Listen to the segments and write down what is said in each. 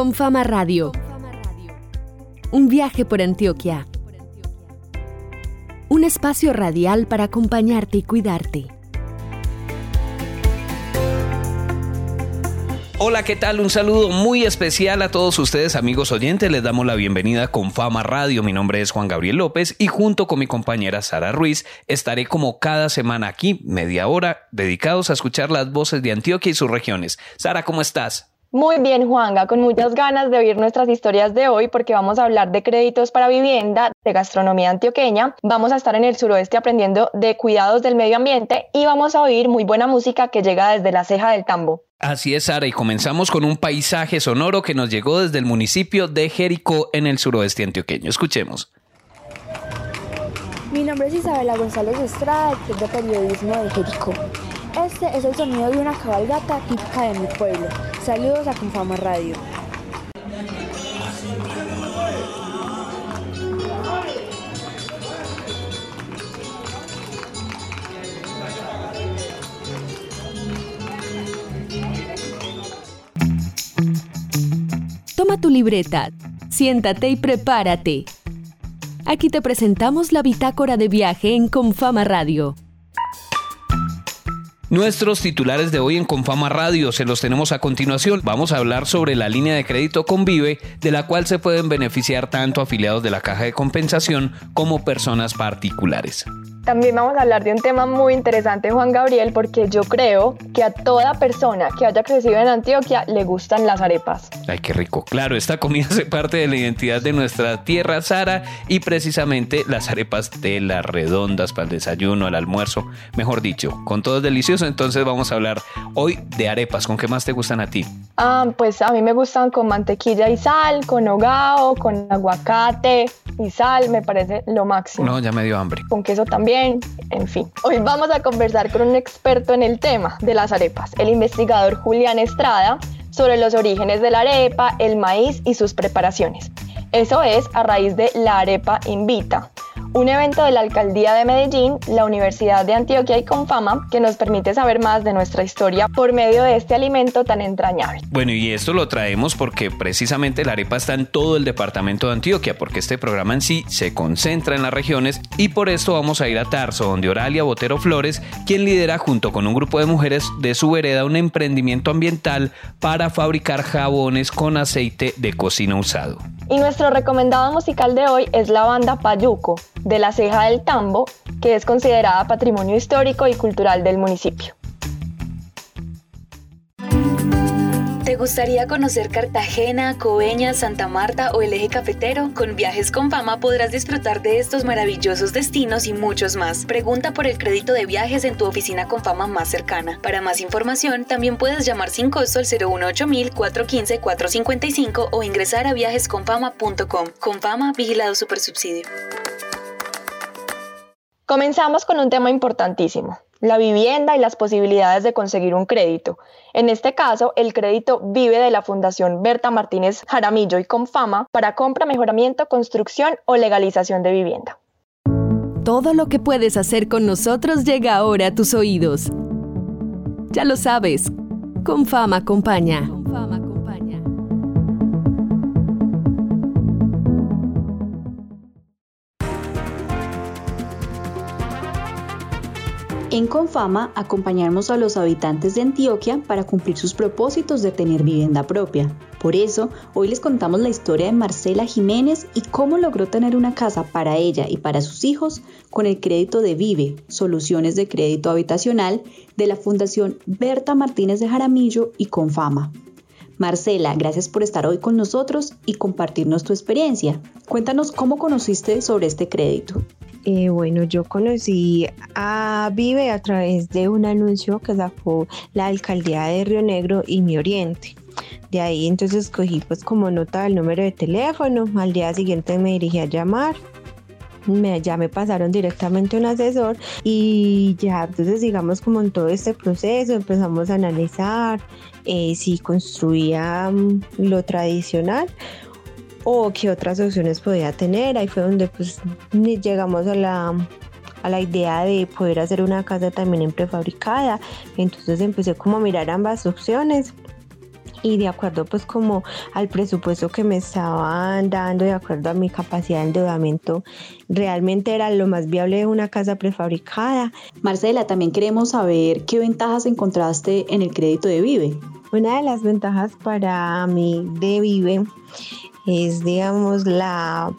Con Fama Radio. Un viaje por Antioquia. Un espacio radial para acompañarte y cuidarte. Hola, ¿qué tal? Un saludo muy especial a todos ustedes, amigos oyentes. Les damos la bienvenida con Fama Radio. Mi nombre es Juan Gabriel López y junto con mi compañera Sara Ruiz estaré como cada semana aquí, media hora, dedicados a escuchar las voces de Antioquia y sus regiones. Sara, ¿cómo estás? Muy bien, Juanga, con muchas ganas de oír nuestras historias de hoy porque vamos a hablar de créditos para vivienda, de gastronomía antioqueña, vamos a estar en el suroeste aprendiendo de cuidados del medio ambiente y vamos a oír muy buena música que llega desde la ceja del tambo. Así es, Sara, y comenzamos con un paisaje sonoro que nos llegó desde el municipio de Jericó en el suroeste antioqueño. Escuchemos. Mi nombre es Isabela González Estrada, de periodismo de Jericó. Este es el sonido de una cabalgata típica de mi pueblo. Saludos a Confama Radio. Toma tu libreta, siéntate y prepárate. Aquí te presentamos la bitácora de viaje en Confama Radio. Nuestros titulares de hoy en Confama Radio se los tenemos a continuación. Vamos a hablar sobre la línea de crédito Convive, de la cual se pueden beneficiar tanto afiliados de la Caja de Compensación como personas particulares. También vamos a hablar de un tema muy interesante, Juan Gabriel, porque yo creo que a toda persona que haya crecido en Antioquia le gustan las arepas. Ay, qué rico. Claro, esta comida hace parte de la identidad de nuestra tierra, Sara, y precisamente las arepas de las redondas para el desayuno, el almuerzo, mejor dicho, con todo es delicioso. Entonces vamos a hablar hoy de arepas. ¿Con qué más te gustan a ti? Ah, pues a mí me gustan con mantequilla y sal, con hogao, con aguacate y sal, me parece lo máximo. No, ya me dio hambre. Con queso también en fin. Hoy vamos a conversar con un experto en el tema de las arepas, el investigador Julián Estrada, sobre los orígenes de la arepa, el maíz y sus preparaciones. Eso es a raíz de La Arepa Invita, un evento de la Alcaldía de Medellín, la Universidad de Antioquia y Confama que nos permite saber más de nuestra historia por medio de este alimento tan entrañable. Bueno, y esto lo traemos porque precisamente la arepa está en todo el departamento de Antioquia, porque este programa en sí se concentra en las regiones y por esto vamos a ir a Tarso, donde Oralia Botero Flores, quien lidera junto con un grupo de mujeres de su vereda un emprendimiento ambiental para fabricar jabones con aceite de cocina usado. Y nuestro recomendado musical de hoy es la banda Payuco, de la Ceja del Tambo, que es considerada patrimonio histórico y cultural del municipio. ¿Te gustaría conocer Cartagena, Coveñas, Santa Marta o el eje cafetero? Con Viajes con Fama podrás disfrutar de estos maravillosos destinos y muchos más. Pregunta por el crédito de viajes en tu oficina con Fama más cercana. Para más información, también puedes llamar sin costo al 018 415 455 o ingresar a viajesconfama.com. Con Fama, vigilado supersubsidio. Comenzamos con un tema importantísimo, la vivienda y las posibilidades de conseguir un crédito. En este caso, el crédito vive de la Fundación Berta Martínez Jaramillo y Confama para compra, mejoramiento, construcción o legalización de vivienda. Todo lo que puedes hacer con nosotros llega ahora a tus oídos. Ya lo sabes, Confama acompaña. En Confama acompañamos a los habitantes de Antioquia para cumplir sus propósitos de tener vivienda propia. Por eso, hoy les contamos la historia de Marcela Jiménez y cómo logró tener una casa para ella y para sus hijos con el crédito de Vive, Soluciones de Crédito Habitacional, de la Fundación Berta Martínez de Jaramillo y Confama. Marcela, gracias por estar hoy con nosotros y compartirnos tu experiencia. Cuéntanos cómo conociste sobre este crédito. Eh, bueno, yo conocí a Vive a través de un anuncio que sacó la alcaldía de Río Negro y Mi Oriente. De ahí entonces cogí pues como nota el número de teléfono, al día siguiente me dirigí a llamar, me, ya me pasaron directamente un asesor y ya entonces digamos como en todo este proceso empezamos a analizar eh, si construía lo tradicional o qué otras opciones podía tener. Ahí fue donde pues llegamos a la, a la idea de poder hacer una casa también en prefabricada. Entonces empecé como a mirar ambas opciones y de acuerdo pues como al presupuesto que me estaban dando, de acuerdo a mi capacidad de endeudamiento, realmente era lo más viable de una casa prefabricada. Marcela, también queremos saber qué ventajas encontraste en el crédito de Vive. Una de las ventajas para mí de Vive es, digamos, la,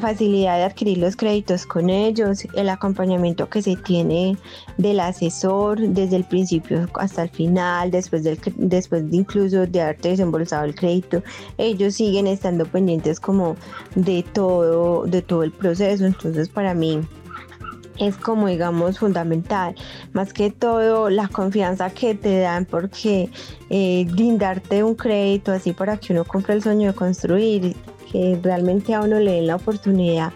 facilidad de adquirir los créditos con ellos, el acompañamiento que se tiene del asesor desde el principio hasta el final, después, del, después de incluso de haberte desembolsado el crédito, ellos siguen estando pendientes como de todo, de todo el proceso, entonces para mí es como digamos fundamental, más que todo la confianza que te dan porque eh, brindarte un crédito así para que uno compre el sueño de construir, que realmente a uno le den la oportunidad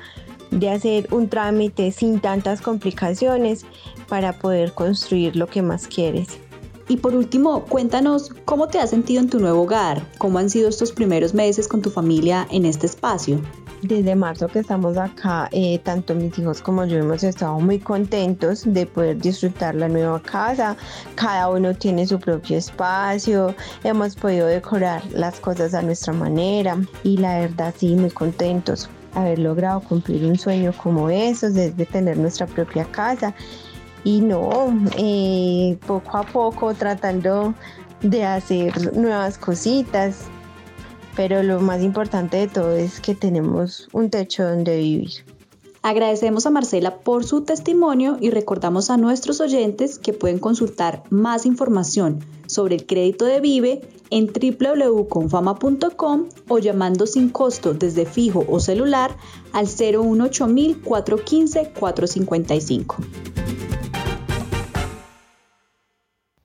de hacer un trámite sin tantas complicaciones para poder construir lo que más quieres. Y por último, cuéntanos cómo te has sentido en tu nuevo hogar, cómo han sido estos primeros meses con tu familia en este espacio desde marzo que estamos acá, eh, tanto mis hijos como yo hemos estado muy contentos de poder disfrutar la nueva casa. Cada uno tiene su propio espacio, hemos podido decorar las cosas a nuestra manera y la verdad sí, muy contentos haber logrado cumplir un sueño como esos, desde tener nuestra propia casa. Y no, eh, poco a poco tratando de hacer nuevas cositas, pero lo más importante de todo es que tenemos un techo donde vivir. Agradecemos a Marcela por su testimonio y recordamos a nuestros oyentes que pueden consultar más información sobre el crédito de Vive en www.confama.com o llamando sin costo desde fijo o celular al 018 415 455.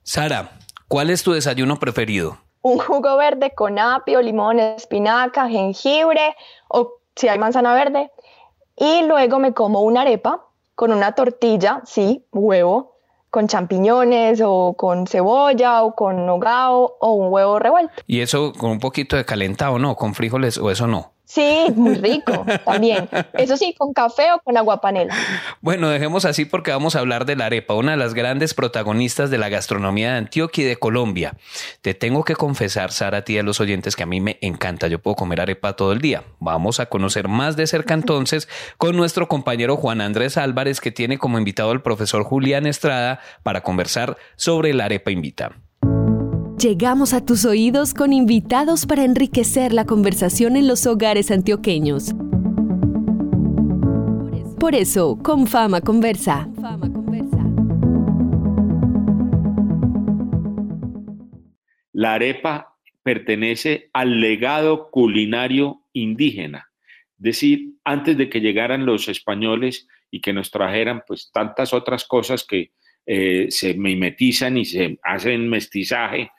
Sara, ¿cuál es tu desayuno preferido? Un jugo verde con apio, limón, espinaca, jengibre o si hay manzana verde. Y luego me como una arepa con una tortilla, sí, huevo, con champiñones o con cebolla o con nogao o un huevo revuelto. Y eso con un poquito de calentado, ¿no? Con frijoles o eso no. Sí, muy rico también. Eso sí, con café o con agua panela. Bueno, dejemos así porque vamos a hablar de la arepa, una de las grandes protagonistas de la gastronomía de Antioquia y de Colombia. Te tengo que confesar, Sara, a ti y a los oyentes que a mí me encanta. Yo puedo comer arepa todo el día. Vamos a conocer más de cerca entonces con nuestro compañero Juan Andrés Álvarez, que tiene como invitado al profesor Julián Estrada para conversar sobre la arepa invita. Llegamos a tus oídos con invitados para enriquecer la conversación en los hogares antioqueños. Por eso, con fama conversa. La arepa pertenece al legado culinario indígena. Es decir, antes de que llegaran los españoles y que nos trajeran pues tantas otras cosas que eh, se mimetizan y se hacen mestizaje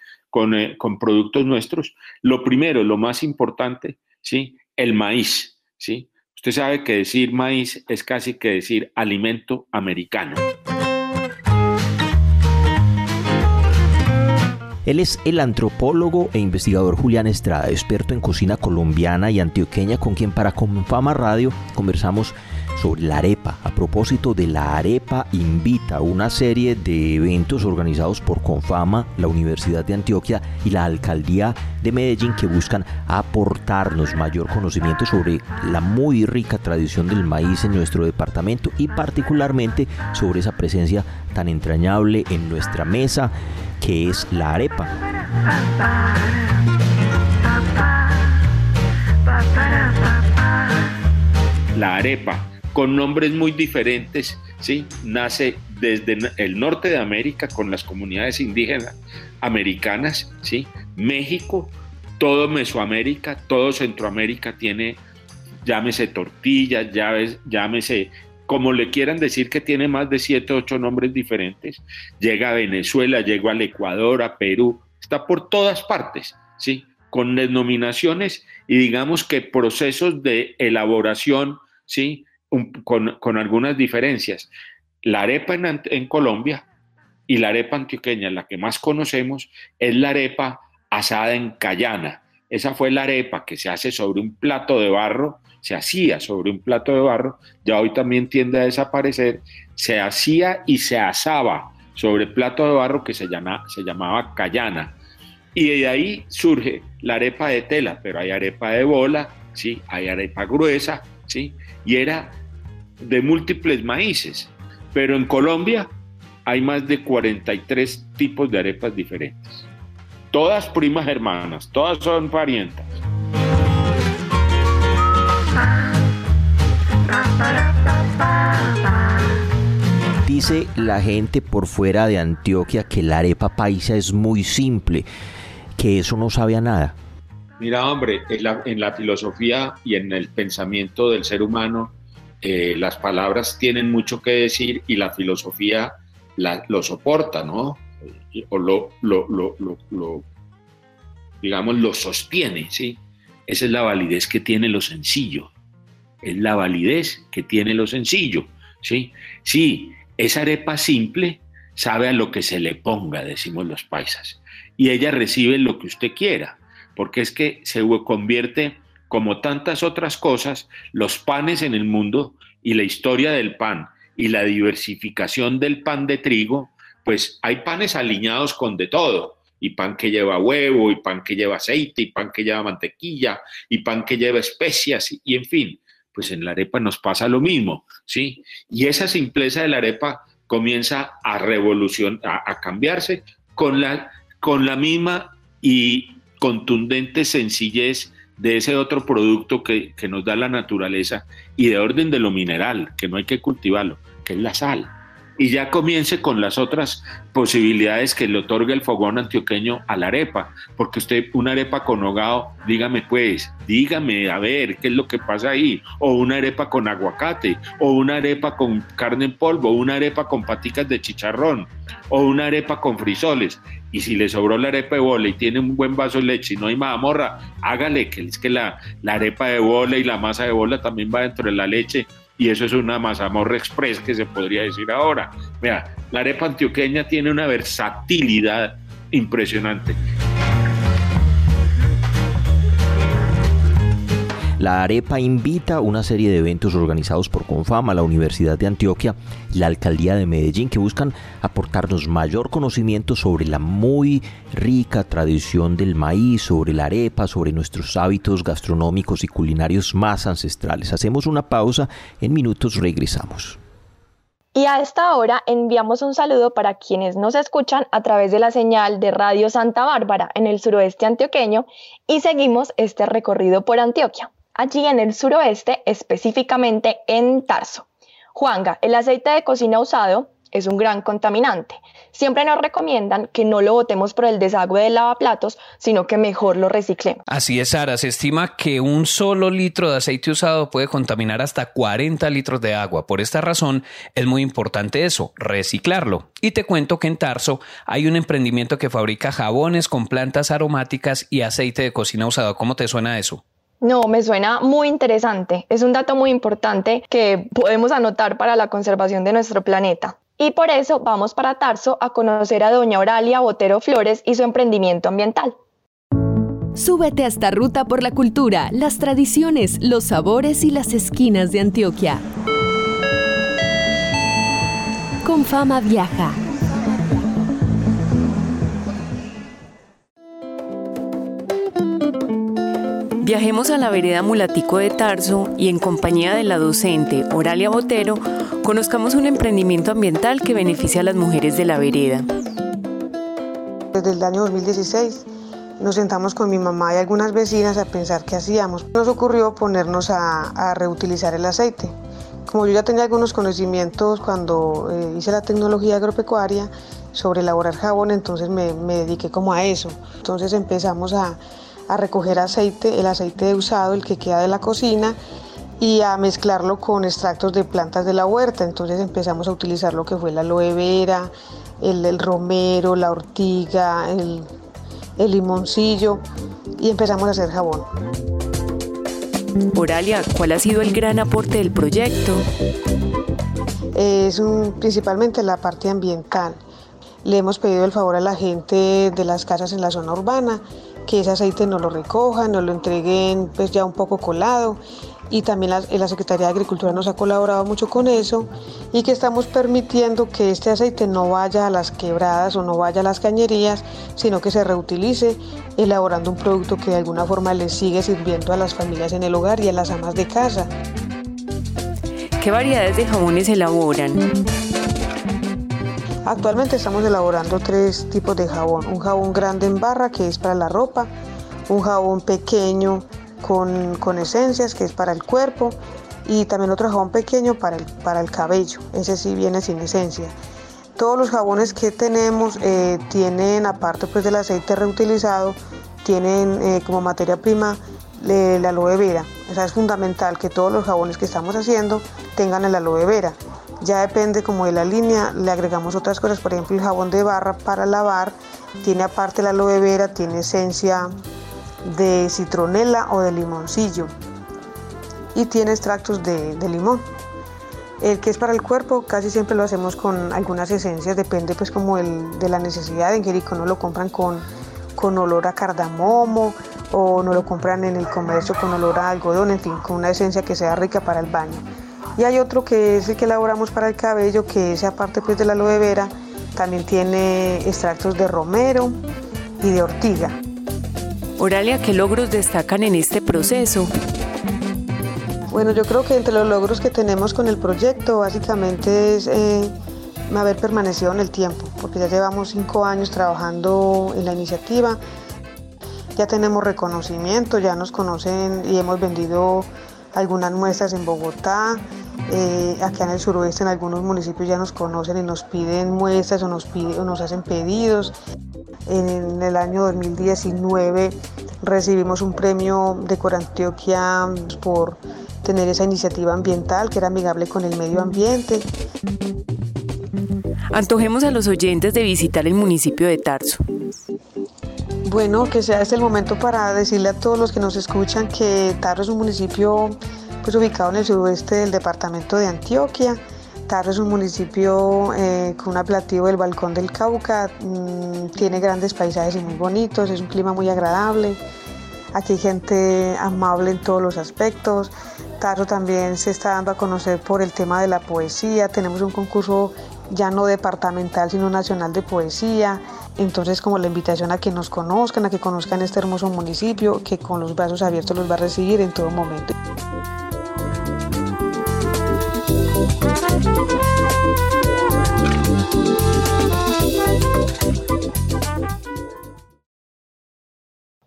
eh, con, productos nuestros. Lo primero, lo más importante, ¿sí? El maíz, ¿sí? Usted sabe que decir maíz es casi que decir alimento americano. Él es el antropólogo e investigador Julián Estrada, experto en cocina colombiana y antioqueña, con quien para Confama Radio conversamos sobre la arepa. A propósito de la arepa invita una serie de eventos organizados por Confama, la Universidad de Antioquia y la Alcaldía de Medellín que buscan aportarnos mayor conocimiento sobre la muy rica tradición del maíz en nuestro departamento y particularmente sobre esa presencia tan entrañable en nuestra mesa que es la arepa. La arepa con nombres muy diferentes, ¿sí? Nace desde el norte de América con las comunidades indígenas americanas, ¿sí? México, todo Mesoamérica, todo Centroamérica tiene, llámese tortillas, llámese como le quieran decir que tiene más de siete, ocho nombres diferentes. Llega a Venezuela, llega al Ecuador, a Perú, está por todas partes, ¿sí? Con denominaciones y digamos que procesos de elaboración, ¿sí? Con, algunas diferencias. La arepa en, Colombia y la arepa antioqueña, la que más conocemos, es la arepa asada en cayana. Esa fue la arepa que se hace sobre un plato de barro, se hacía sobre un plato de barro, ya hoy también tiende a desaparecer, se hacía y se asaba sobre plato de barro que se, llama, se llamaba cayana. Y de ahí surge la arepa de tela, pero hay arepa de bola, ¿sí? hay arepa gruesa, ¿sí? y era de múltiples maíces. Pero en Colombia hay más de 43 tipos de arepas diferentes. Todas primas hermanas, todas son parientas. Dice la gente por fuera de Antioquia que la arepa paisa es muy simple, que eso no sabe nada. Mira, hombre, en la, filosofía y en el pensamiento del ser humano, eh, las palabras tienen mucho que decir y la filosofía lo soporta, ¿no? O lo, lo, digamos, lo sostiene, ¿sí? Esa es la validez que tiene lo sencillo. Es la validez que tiene lo sencillo, ¿sí? Sí, esa arepa simple sabe a lo que se le ponga, decimos los paisas, y ella recibe lo que usted quiera, porque es que se convierte, como tantas otras cosas, los panes en el mundo y la historia del pan y la diversificación del pan de trigo, pues hay panes alineados con de todo, y pan que lleva huevo, y pan que lleva aceite, y pan que lleva mantequilla, y pan que lleva especias, y, en fin, pues en la arepa nos pasa lo mismo, ¿sí? Y esa simpleza de la arepa comienza a revolucionar, a, cambiarse con la, con la misma y contundente sencillez de ese otro producto que, que, nos da la naturaleza y de orden de lo mineral, que no hay que cultivarlo, que es la sal y ya comience con las otras posibilidades que le otorga el fogón antioqueño a la arepa, porque usted una arepa con hogado, dígame pues, dígame a ver qué es lo que pasa ahí, o una arepa con aguacate, o una arepa con carne en polvo, una arepa con paticas de chicharrón, o una arepa con frisoles. Y si le sobró la arepa de bola y tiene un buen vaso de leche y no hay mazamorra, hágale, que es que la, la arepa de bola y la masa de bola también va dentro de la leche y eso es una mazamorra express que se podría decir ahora. Vea, la arepa antioqueña tiene una versatilidad impresionante. La Arepa invita a una serie de eventos organizados por Confama, la Universidad de Antioquia y la Alcaldía de Medellín que buscan aportarnos mayor conocimiento sobre la muy rica tradición del maíz, sobre la arepa, sobre nuestros hábitos gastronómicos y culinarios más ancestrales. Hacemos una pausa, en minutos regresamos. Y a esta hora enviamos un saludo para quienes nos escuchan a través de la señal de Radio Santa Bárbara en el suroeste antioqueño y seguimos este recorrido por Antioquia allí en el suroeste, específicamente en Tarso. Juanga, el aceite de cocina usado es un gran contaminante. Siempre nos recomiendan que no lo botemos por el desagüe del lavaplatos, sino que mejor lo reciclemos. Así es, Sara. Se estima que un solo litro de aceite usado puede contaminar hasta 40 litros de agua. Por esta razón, es muy importante eso, reciclarlo. Y te cuento que en Tarso hay un emprendimiento que fabrica jabones con plantas aromáticas y aceite de cocina usado. ¿Cómo te suena eso? No, me suena muy interesante. Es un dato muy importante que podemos anotar para la conservación de nuestro planeta. Y por eso vamos para Tarso a conocer a doña Oralia Botero Flores y su emprendimiento ambiental. Súbete a esta ruta por la cultura, las tradiciones, los sabores y las esquinas de Antioquia. Con fama viaja. Viajemos a la vereda Mulatico de Tarso y en compañía de la docente Oralia Botero, conozcamos un emprendimiento ambiental que beneficia a las mujeres de la vereda. Desde el año 2016 nos sentamos con mi mamá y algunas vecinas a pensar qué hacíamos. Nos ocurrió ponernos a, reutilizar el aceite. Como yo ya tenía algunos conocimientos cuando eh, hice la tecnología agropecuaria sobre elaborar jabón, entonces me, me dediqué como a eso. Entonces empezamos a, a recoger aceite, el aceite usado, el que queda de la cocina, y a mezclarlo con extractos de plantas de la huerta. Entonces empezamos a utilizar lo que fue la aloe vera, el, romero, la ortiga, el, el limoncillo y empezamos a hacer jabón. Oralia, ¿cuál ha sido el gran aporte del proyecto? Es un, principalmente la parte ambiental. Le hemos pedido el favor a la gente de las casas en la zona urbana que ese aceite no lo recojan, no lo entreguen pues ya un poco colado y también la, Secretaría de Agricultura nos ha colaborado mucho con eso y que estamos permitiendo que este aceite no vaya a las quebradas o no vaya a las cañerías, sino que se reutilice elaborando un producto que de alguna forma les sigue sirviendo a las familias en el hogar y a las amas de casa. ¿Qué variedades de jabones elaboran? Actualmente estamos elaborando tres tipos de jabón. Un jabón grande en barra que es para la ropa, un jabón pequeño con, con, esencias, que es para el cuerpo, y también otro jabón pequeño para el, para el cabello, ese sí viene sin esencia. Todos los jabones que tenemos eh, tienen, aparte pues del aceite reutilizado, tienen eh, como materia prima la aloe vera. Es fundamental que todos los jabones que estamos haciendo tengan el aloe vera. Ya depende como de la línea, le agregamos otras cosas, por ejemplo el jabón de barra para lavar tiene aparte la aloe vera, tiene esencia de citronela o de limoncillo y tiene extractos de, limón. El que es para el cuerpo casi siempre lo hacemos con algunas esencias, depende pues como de la necesidad. En Jerico no lo compran con, con olor a cardamomo o no lo compran en el comercio con olor a algodón, en fin, con una esencia que sea rica para el baño. Y hay otro que es el que elaboramos para el cabello, que ese aparte pues de la aloe vera, también tiene extractos de romero y de ortiga. Oralia, ¿qué logros destacan en este proceso? Bueno, yo creo que entre los logros que tenemos con el proyecto básicamente es eh, haber permanecido en el tiempo, porque ya llevamos cinco años trabajando en la iniciativa, ya tenemos reconocimiento, ya nos conocen y hemos vendido algunas muestras en Bogotá, eh, acá en el suroeste en algunos municipios ya nos conocen y nos piden muestras o nos, o nos hacen pedidos. En el año 2019 recibimos un premio de Corantioquia por tener esa iniciativa ambiental que era amigable con el medio ambiente. Antojemos a los oyentes de visitar el municipio de Tarso. Bueno, que sea este el momento para decirle a todos los que nos escuchan que Tarso es un municipio pues, ubicado en el suroeste del departamento de Antioquia. Tarso es un municipio eh, con un apelativo del Balcón del Cauca, mm, tiene grandes paisajes y muy bonitos, es un clima muy agradable. Aquí hay gente amable en todos los aspectos. Tarso también se está dando a conocer por el tema de la poesía. Tenemos un concurso ya no departamental, sino nacional de poesía. Entonces, como la invitación a que nos conozcan, a que conozcan este hermoso municipio, que con los brazos abiertos los va a recibir en todo momento.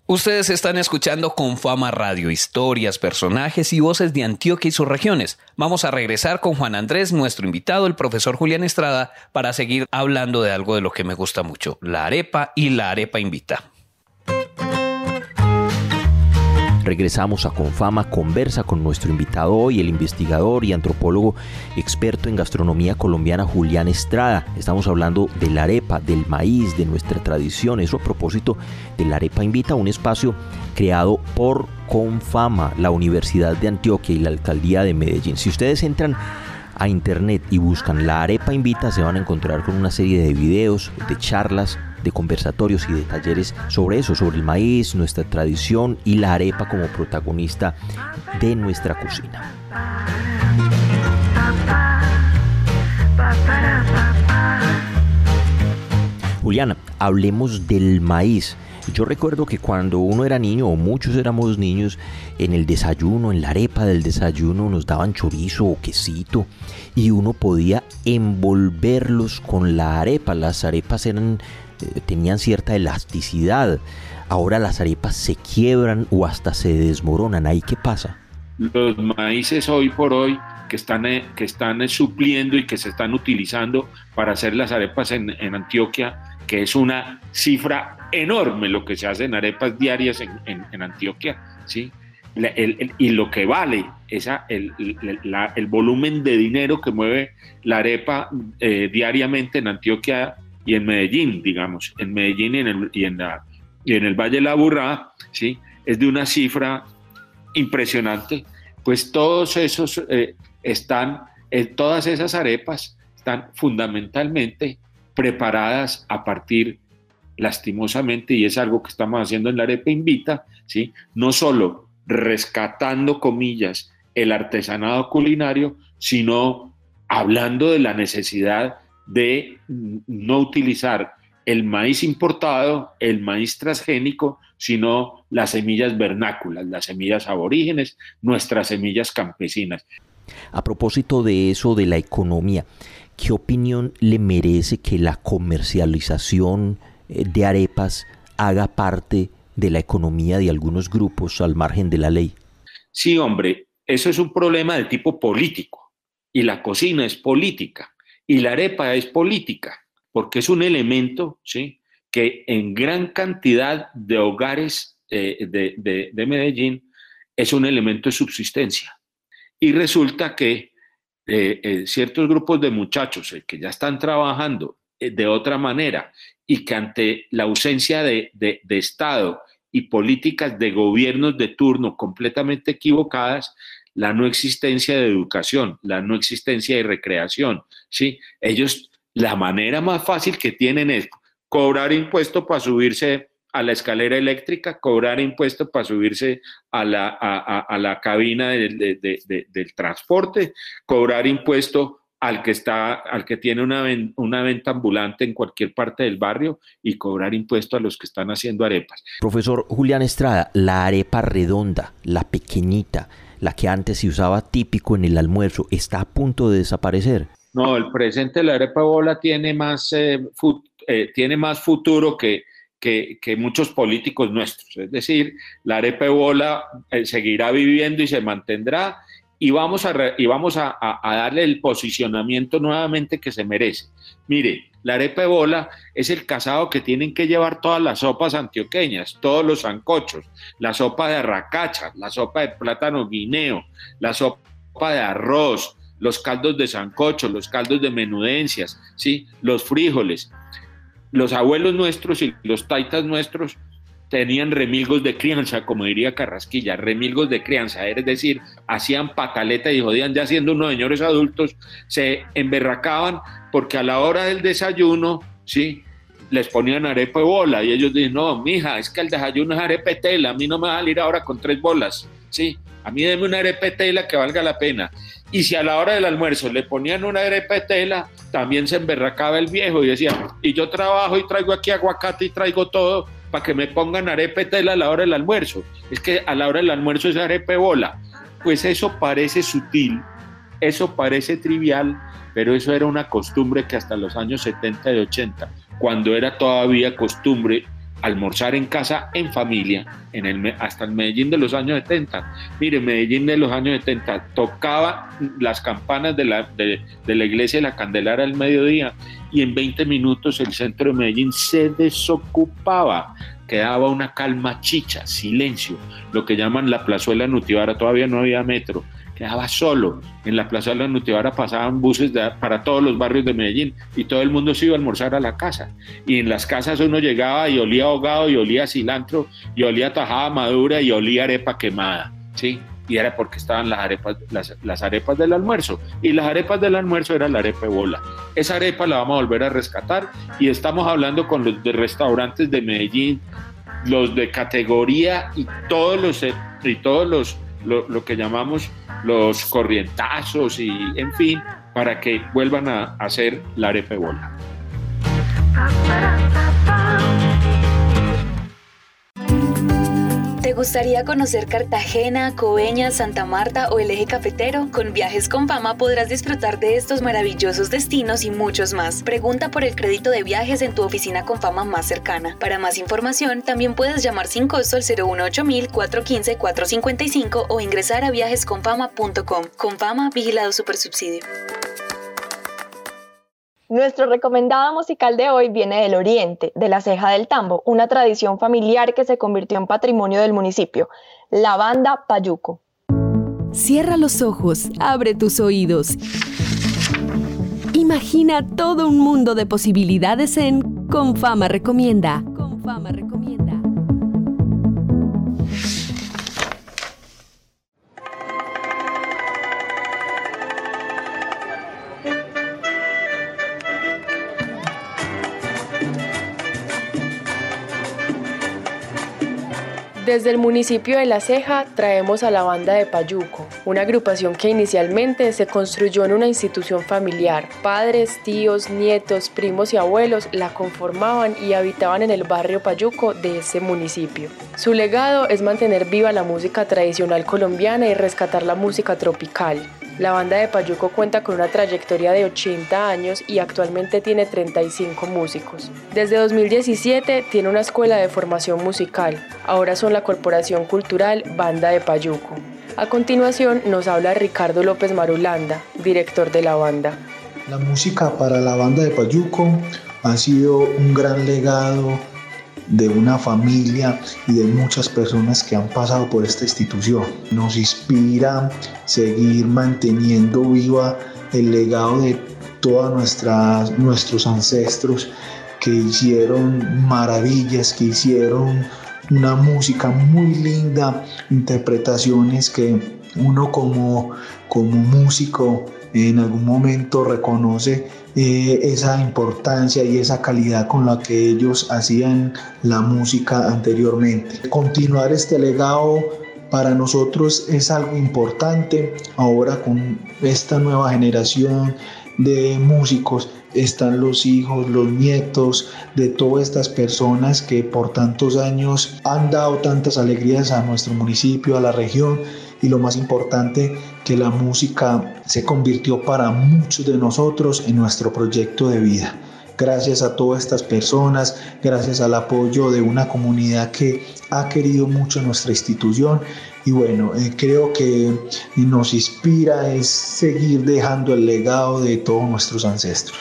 Ustedes están escuchando con Fama Radio, historias, personajes y voces de Antioquia y sus regiones. Vamos a regresar con Juan Andrés, nuestro invitado, el profesor Julián Estrada, para seguir hablando de algo de lo que me gusta mucho, la arepa y la arepa invita. Regresamos a Confama Conversa con nuestro invitado hoy, el investigador y antropólogo experto en gastronomía colombiana Julián Estrada. Estamos hablando de la arepa, del maíz, de nuestra tradición. Eso a propósito de la arepa invita a un espacio creado por Confama, la Universidad de Antioquia y la Alcaldía de Medellín. Si ustedes entran a internet y buscan la arepa invita, se van a encontrar con una serie de videos, de charlas, de conversatorios y de talleres sobre eso, sobre el maíz, nuestra tradición y la arepa como protagonista de nuestra cocina. Juliana, hablemos del maíz. Yo recuerdo que cuando uno era niño, o muchos éramos niños, en el desayuno, en la arepa del desayuno, nos daban chorizo o quesito y uno podía envolverlos con la arepa. Las arepas eran, tenían cierta elasticidad. Ahora las arepas se quiebran o hasta se desmoronan. ¿Ahí qué pasa? Los maíces hoy por hoy que están, eh, que están eh, supliendo y que se están utilizando para hacer las arepas en, en Antioquia, que es una cifra enorme lo que se hace en arepas diarias en, Antioquia, ¿sí? y lo que vale esa, el, el, volumen de dinero que mueve la arepa eh, diariamente en Antioquia y en Medellín, digamos, en Medellín y en el, y en la, y en el Valle de la Burrada, ¿sí? es de una cifra impresionante, pues todos esos eh, están, eh, todas esas arepas están fundamentalmente preparadas a partir lastimosamente, y es algo que estamos haciendo en la arepa invita, ¿sí? no solo rescatando comillas el artesanado culinario, sino hablando de la necesidad de no utilizar el maíz importado, el maíz transgénico, sino las semillas vernáculas, las semillas aborígenes, nuestras semillas campesinas. A propósito de eso, de la economía, ¿qué opinión le merece que la comercialización eh, de arepas haga parte de la economía de algunos grupos al margen de la ley? Sí, hombre, eso es un problema de tipo político y la cocina es política y la arepa es política porque es un elemento ¿sí? que en gran cantidad de hogares eh, de, Medellín es un elemento de subsistencia. Y resulta que eh, eh, ciertos grupos de muchachos que ya están trabajando de otra manera y que ante la ausencia de, de, Estado y políticas de gobiernos de turno completamente equivocadas, la no existencia de educación, la no existencia de recreación, ¿sí? Ellos la manera más fácil que tienen es cobrar impuesto para subirse a la escalera eléctrica, cobrar impuesto para subirse a la, a, la cabina del, del, transporte, cobrar impuesto al que está, al que tiene una, una, venta ambulante en cualquier parte del barrio y cobrar impuesto a los que están haciendo arepas. Profesor Julián Estrada, la arepa redonda, la pequeñita, la que antes se usaba típico en el almuerzo, está a punto de desaparecer. No, el presente de la arepa bola tiene más, eh, eh, tiene más futuro que, que, muchos políticos nuestros. Es decir, la arepa bola eh, seguirá viviendo y se mantendrá y vamos, a, y vamos a, darle el posicionamiento nuevamente que se merece. Mire, la arepa bola es el casado que tienen que llevar todas las sopas antioqueñas, todos los zancochos, la sopa de arracacha, la sopa de plátano guineo, la sopa de arroz, los caldos de sancocho, los caldos de menudencias, ¿sí? los frijoles. Los abuelos nuestros y los taitas nuestros tenían remilgos de crianza, como diría Carrasquilla, remilgos de crianza, es decir, hacían pataleta y jodían ya siendo unos señores adultos, se emberracaban porque a la hora del desayuno, ¿sí? les ponían arepa y bola y ellos dicen, no, mija, es que el desayuno es arepa y tela, a mí no me va a salir ahora con tres bolas, ¿sí? A mí deme una arepa y tela que valga la pena. Y si a la hora del almuerzo le ponían una arepa de tela, también se emberracaba el viejo y decía, y yo trabajo y traigo aquí aguacate y traigo todo para que me pongan arepa de tela a la hora del almuerzo. Es que a la hora del almuerzo es arepa de bola. Pues eso parece sutil, eso parece trivial, pero eso era una costumbre que hasta los años 70 y 80, cuando era todavía costumbre almorzar en casa en familia, en el, hasta el Medellín de los años 70. Mire, Medellín de los años 70 tocaba las campanas de la, de, la iglesia de la Candelara al mediodía y en 20 minutos el centro de Medellín se desocupaba. Quedaba una calma chicha, silencio, lo que llaman la plazuela Nutibara, todavía no había metro quedaba solo. En la Plaza de la Nutibara pasaban buses para todos los barrios de Medellín y todo el mundo se iba a almorzar a la casa. Y en las casas uno llegaba y olía ahogado y olía cilantro y olía tajada madura y olía arepa quemada, ¿sí? Y era porque estaban las arepas, las, arepas del almuerzo. Y las arepas del almuerzo era la arepa de bola. Esa arepa la vamos a volver a rescatar y estamos hablando con los de restaurantes de Medellín, los de categoría y todos los, y todos los lo, que llamamos los corrientazos y en fin, para que vuelvan a hacer la arepa bola. ¿Te gustaría conocer Cartagena, Coveña, Santa Marta o el eje cafetero? Con Viajes con Fama podrás disfrutar de estos maravillosos destinos y muchos más. Pregunta por el crédito de viajes en tu oficina con fama más cercana. Para más información, también puedes llamar sin costo al 018 415 455 o ingresar a viajesconfama.com. Con Fama, vigilado supersubsidio. Nuestro recomendado musical de hoy viene del Oriente, de la Ceja del Tambo, una tradición familiar que se convirtió en patrimonio del municipio, la banda Payuco. Cierra los ojos, abre tus oídos. Imagina todo un mundo de posibilidades en Confama Recomienda. Confama Recomienda. Desde el municipio de La Ceja traemos a la banda de Payuco, una agrupación que inicialmente se construyó en una institución familiar. Padres, tíos, nietos, primos y abuelos la conformaban y habitaban en el barrio Payuco de ese municipio. Su legado es mantener viva la música tradicional colombiana y rescatar la música tropical. La banda de Payuco cuenta con una trayectoria de 80 años y actualmente tiene 35 músicos. Desde 2017 tiene una escuela de formación musical. Ahora son la Corporación Cultural Banda de Payuco. A continuación nos habla Ricardo López Marulanda, director de la banda. La música para la banda de Payuco ha sido un gran legado de una familia y de muchas personas que han pasado por esta institución. Nos inspira seguir manteniendo viva el legado de todos nuestros ancestros que hicieron maravillas, que hicieron una música muy linda, interpretaciones que uno como, como músico en algún momento reconoce eh, esa importancia y esa calidad con la que ellos hacían la música anteriormente. Continuar este legado para nosotros es algo importante ahora con esta nueva generación de músicos están los hijos, los nietos de todas estas personas que por tantos años han dado tantas alegrías a nuestro municipio, a la región y lo más importante, que la música se convirtió para muchos de nosotros en nuestro proyecto de vida. Gracias a todas estas personas, gracias al apoyo de una comunidad que ha querido mucho nuestra institución y bueno, eh, creo que nos inspira es seguir dejando el legado de todos nuestros ancestros.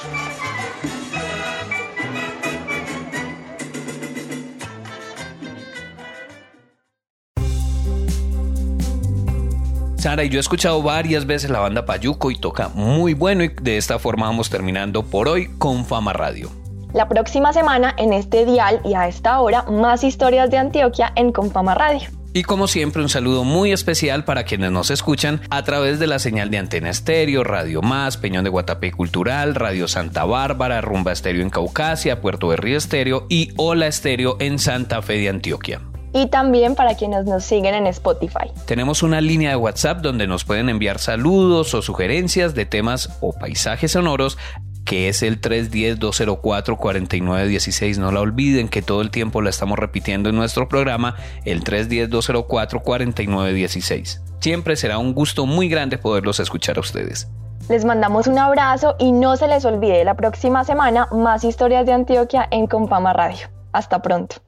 Sara, y yo he escuchado varias veces la banda Payuco y toca muy bueno y de esta forma vamos terminando por hoy con Fama Radio. La próxima semana en este dial y a esta hora más historias de Antioquia en Confama Radio. Y como siempre, un saludo muy especial para quienes nos escuchan a través de la señal de Antena Estéreo, Radio Más, Peñón de Guatapé Cultural, Radio Santa Bárbara, Rumba Estéreo en Caucasia, Puerto Berrío Estéreo y Hola Estéreo en Santa Fe de Antioquia y también para quienes nos siguen en Spotify. Tenemos una línea de WhatsApp donde nos pueden enviar saludos o sugerencias de temas o paisajes sonoros que es el 310-204-4916. No la olviden que todo el tiempo la estamos repitiendo en nuestro programa, el 310-204-4916. Siempre será un gusto muy grande poderlos escuchar a ustedes. Les mandamos un abrazo y no se les olvide la próxima semana más historias de Antioquia en Compama Radio. Hasta pronto.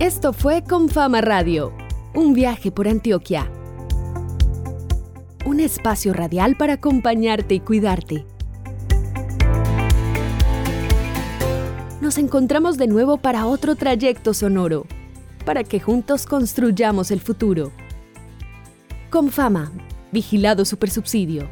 Esto fue Confama Radio, un viaje por Antioquia. Un espacio radial para acompañarte y cuidarte. Nos encontramos de nuevo para otro trayecto sonoro, para que juntos construyamos el futuro. Confama, vigilado supersubsidio.